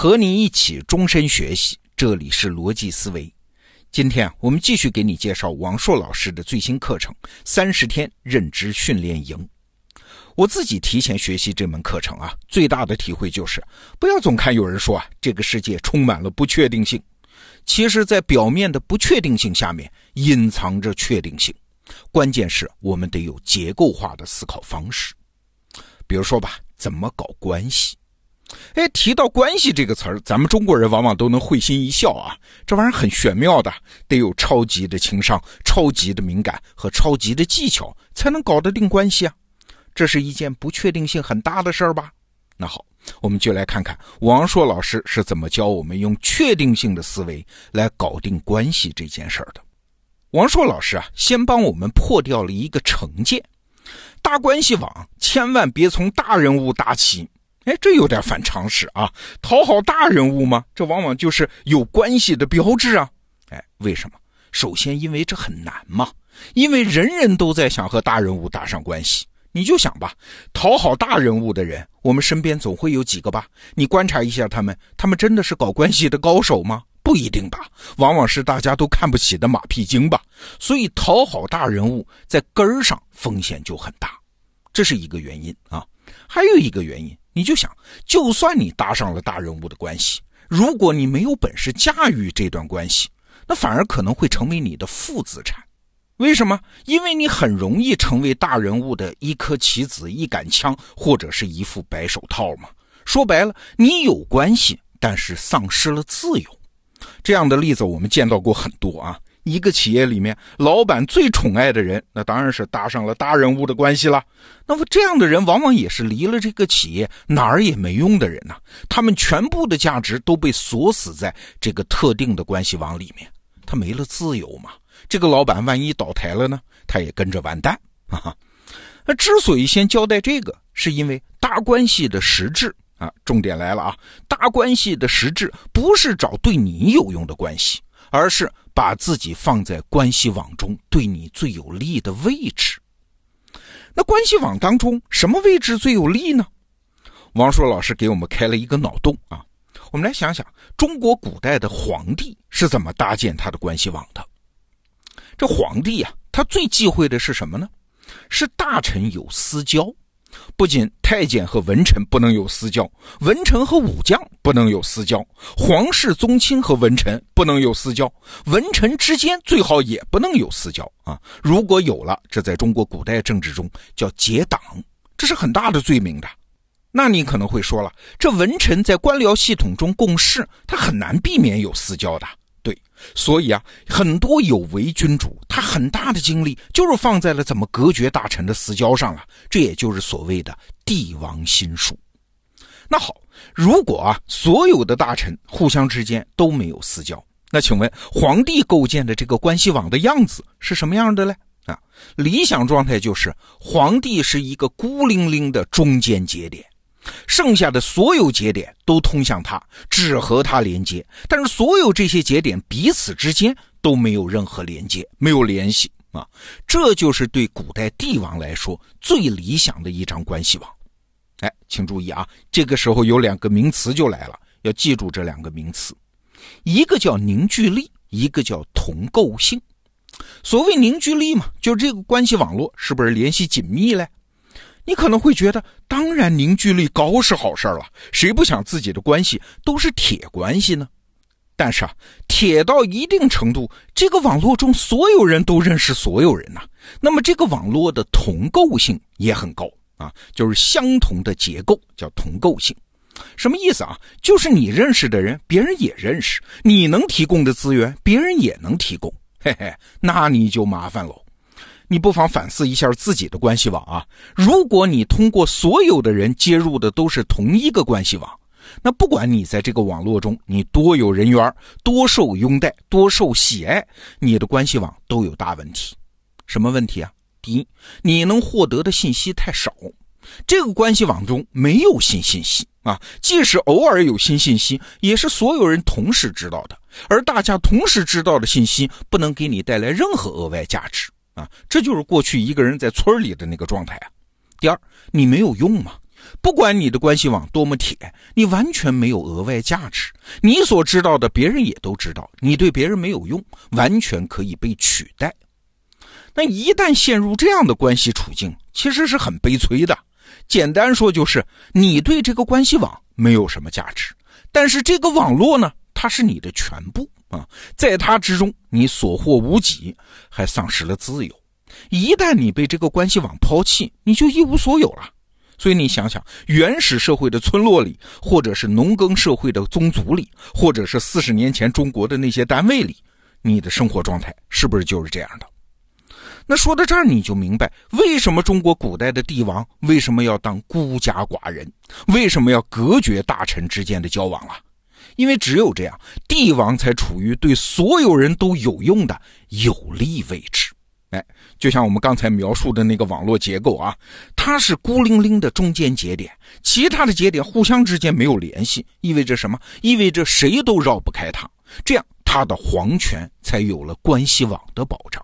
和你一起终身学习，这里是逻辑思维。今天啊，我们继续给你介绍王硕老师的最新课程《三十天认知训练营》。我自己提前学习这门课程啊，最大的体会就是，不要总看有人说啊，这个世界充满了不确定性。其实，在表面的不确定性下面，隐藏着确定性。关键是我们得有结构化的思考方式。比如说吧，怎么搞关系？哎，提到关系这个词儿，咱们中国人往往都能会心一笑啊。这玩意儿很玄妙的，得有超级的情商、超级的敏感和超级的技巧，才能搞得定关系啊。这是一件不确定性很大的事儿吧？那好，我们就来看看王硕老师是怎么教我们用确定性的思维来搞定关系这件事儿的。王硕老师啊，先帮我们破掉了一个成见。搭关系网，千万别从大人物搭起。哎，这有点反常识啊！讨好大人物吗？这往往就是有关系的标志啊！哎，为什么？首先，因为这很难嘛，因为人人都在想和大人物搭上关系。你就想吧，讨好大人物的人，我们身边总会有几个吧？你观察一下他们，他们真的是搞关系的高手吗？不一定吧，往往是大家都看不起的马屁精吧。所以讨好大人物在根儿上风险就很大，这是一个原因啊。还有一个原因，你就想，就算你搭上了大人物的关系，如果你没有本事驾驭这段关系，那反而可能会成为你的负资产。为什么？因为你很容易成为大人物的一颗棋子、一杆枪，或者是一副白手套嘛。说白了，你有关系，但是丧失了自由。这样的例子我们见到过很多啊。一个企业里面，老板最宠爱的人，那当然是搭上了大人物的关系了。那么这样的人，往往也是离了这个企业哪儿也没用的人呐。他们全部的价值都被锁死在这个特定的关系网里面，他没了自由嘛。这个老板万一倒台了呢，他也跟着完蛋啊。那之所以先交代这个，是因为大关系的实质。啊，重点来了啊！大关系的实质不是找对你有用的关系，而是把自己放在关系网中对你最有利的位置。那关系网当中什么位置最有利呢？王硕老师给我们开了一个脑洞啊！我们来想想，中国古代的皇帝是怎么搭建他的关系网的？这皇帝呀，他最忌讳的是什么呢？是大臣有私交。不仅太监和文臣不能有私交，文臣和武将不能有私交，皇室宗亲和文臣不能有私交，文臣之间最好也不能有私交啊！如果有了，这在中国古代政治中叫结党，这是很大的罪名的。那你可能会说了，这文臣在官僚系统中共事，他很难避免有私交的。对，所以啊，很多有为君主，他很大的精力就是放在了怎么隔绝大臣的私交上了。这也就是所谓的帝王心术。那好，如果啊，所有的大臣互相之间都没有私交，那请问皇帝构建的这个关系网的样子是什么样的嘞？啊，理想状态就是皇帝是一个孤零零的中间节点。剩下的所有节点都通向它，只和它连接，但是所有这些节点彼此之间都没有任何连接，没有联系啊！这就是对古代帝王来说最理想的一张关系网。哎，请注意啊，这个时候有两个名词就来了，要记住这两个名词，一个叫凝聚力，一个叫同构性。所谓凝聚力嘛，就这个关系网络是不是联系紧密嘞？你可能会觉得，当然凝聚力高是好事了，谁不想自己的关系都是铁关系呢？但是啊，铁到一定程度，这个网络中所有人都认识所有人呐，那么这个网络的同构性也很高啊，就是相同的结构叫同构性。什么意思啊？就是你认识的人，别人也认识；你能提供的资源，别人也能提供。嘿嘿，那你就麻烦喽。你不妨反思一下自己的关系网啊！如果你通过所有的人接入的都是同一个关系网，那不管你在这个网络中你多有人缘、多受拥戴、多受喜爱，你的关系网都有大问题。什么问题啊？第一，你能获得的信息太少，这个关系网中没有新信息啊！即使偶尔有新信息，也是所有人同时知道的，而大家同时知道的信息不能给你带来任何额外价值。啊，这就是过去一个人在村里的那个状态啊。第二，你没有用嘛，不管你的关系网多么铁，你完全没有额外价值。你所知道的，别人也都知道，你对别人没有用，完全可以被取代。那一旦陷入这样的关系处境，其实是很悲催的。简单说，就是你对这个关系网没有什么价值，但是这个网络呢，它是你的全部啊，在它之中，你所获无几，还丧失了自由。一旦你被这个关系网抛弃，你就一无所有了。所以你想想，原始社会的村落里，或者是农耕社会的宗族里，或者是四十年前中国的那些单位里，你的生活状态是不是就是这样的？那说到这儿，你就明白为什么中国古代的帝王为什么要当孤家寡人，为什么要隔绝大臣之间的交往了。因为只有这样，帝王才处于对所有人都有用的有利位置。哎，就像我们刚才描述的那个网络结构啊，它是孤零零的中间节点，其他的节点互相之间没有联系，意味着什么？意味着谁都绕不开它，这样它的皇权才有了关系网的保障。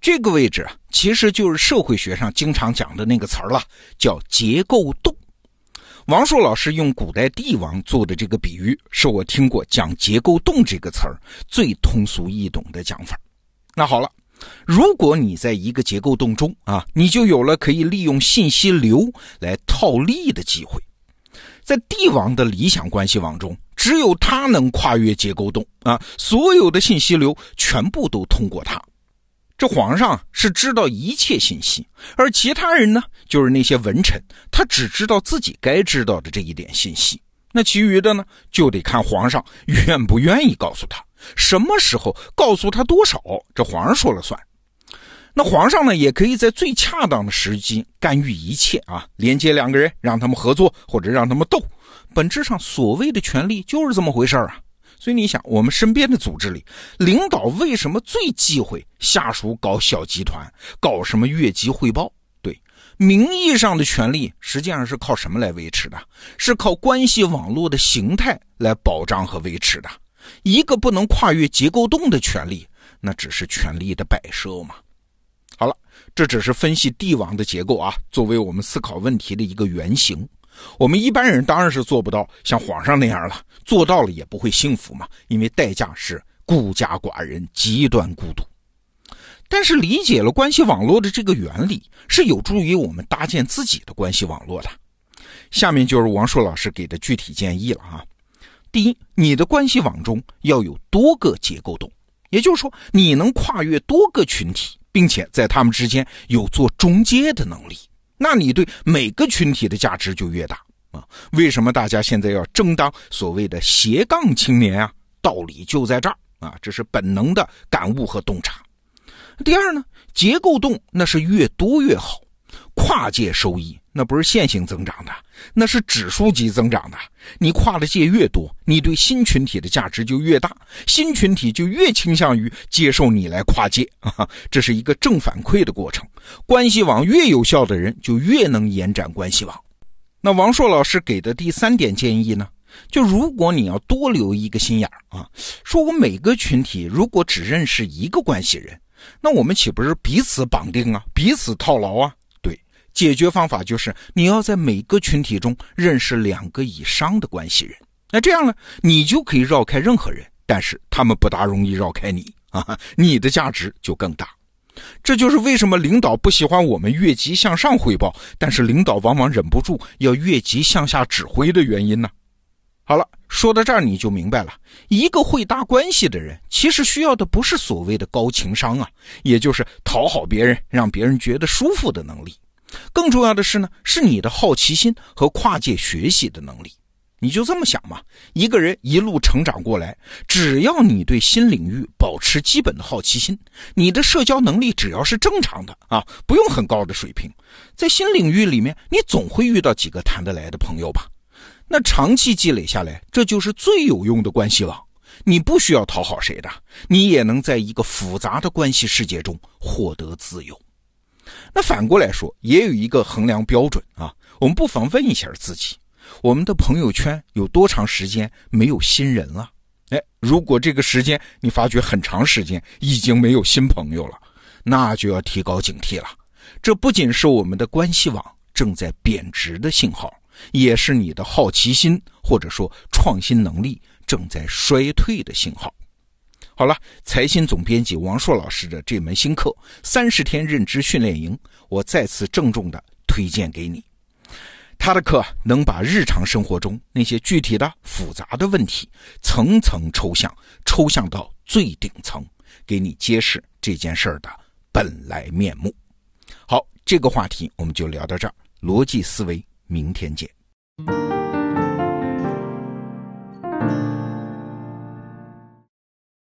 这个位置啊，其实就是社会学上经常讲的那个词儿了，叫结构洞。王朔老师用古代帝王做的这个比喻，是我听过讲结构洞这个词儿最通俗易懂的讲法。那好了。如果你在一个结构洞中啊，你就有了可以利用信息流来套利的机会。在帝王的理想关系网中，只有他能跨越结构洞啊，所有的信息流全部都通过他。这皇上是知道一切信息，而其他人呢，就是那些文臣，他只知道自己该知道的这一点信息。那其余的呢，就得看皇上愿不愿意告诉他。什么时候告诉他多少，这皇上说了算。那皇上呢，也可以在最恰当的时机干预一切啊，连接两个人，让他们合作或者让他们斗。本质上，所谓的权力就是这么回事啊。所以你想，我们身边的组织里，领导为什么最忌讳下属搞小集团，搞什么越级汇报？对，名义上的权力实际上是靠什么来维持的？是靠关系网络的形态来保障和维持的。一个不能跨越结构洞的权利，那只是权力的摆设嘛。好了，这只是分析帝王的结构啊，作为我们思考问题的一个原型。我们一般人当然是做不到像皇上那样了，做到了也不会幸福嘛，因为代价是孤家寡人，极端孤独。但是理解了关系网络的这个原理，是有助于我们搭建自己的关系网络的。下面就是王硕老师给的具体建议了啊。第一，你的关系网中要有多个结构洞，也就是说，你能跨越多个群体，并且在他们之间有做中介的能力，那你对每个群体的价值就越大啊。为什么大家现在要争当所谓的斜杠青年啊？道理就在这儿啊，这是本能的感悟和洞察。第二呢，结构洞那是越多越好，跨界收益。那不是线性增长的，那是指数级增长的。你跨的界越多，你对新群体的价值就越大，新群体就越倾向于接受你来跨界啊，这是一个正反馈的过程。关系网越有效的人，就越能延展关系网。那王硕老师给的第三点建议呢？就如果你要多留一个心眼儿啊，说我每个群体如果只认识一个关系人，那我们岂不是彼此绑定啊，彼此套牢啊？解决方法就是你要在每个群体中认识两个以上的关系人，那这样呢，你就可以绕开任何人，但是他们不大容易绕开你 啊，你的价值就更大。这就是为什么领导不喜欢我们越级向上汇报，但是领导往往忍不住要越级向下指挥的原因呢？好了，说到这儿你就明白了，一个会搭关系的人，其实需要的不是所谓的高情商啊，也就是讨好别人，让别人觉得舒服的能力。更重要的是呢，是你的好奇心和跨界学习的能力。你就这么想嘛，一个人一路成长过来，只要你对新领域保持基本的好奇心，你的社交能力只要是正常的啊，不用很高的水平，在新领域里面，你总会遇到几个谈得来的朋友吧？那长期积累下来，这就是最有用的关系网。你不需要讨好谁的，你也能在一个复杂的关系世界中获得自由。那反过来说，也有一个衡量标准啊。我们不妨问一下自己：我们的朋友圈有多长时间没有新人了？哎，如果这个时间你发觉很长时间已经没有新朋友了，那就要提高警惕了。这不仅是我们的关系网正在贬值的信号，也是你的好奇心或者说创新能力正在衰退的信号。好了，财新总编辑王硕老师的这门新课《三十天认知训练营》，我再次郑重的推荐给你。他的课能把日常生活中那些具体的复杂的问题层层抽象，抽象到最顶层，给你揭示这件事儿的本来面目。好，这个话题我们就聊到这儿。逻辑思维，明天见。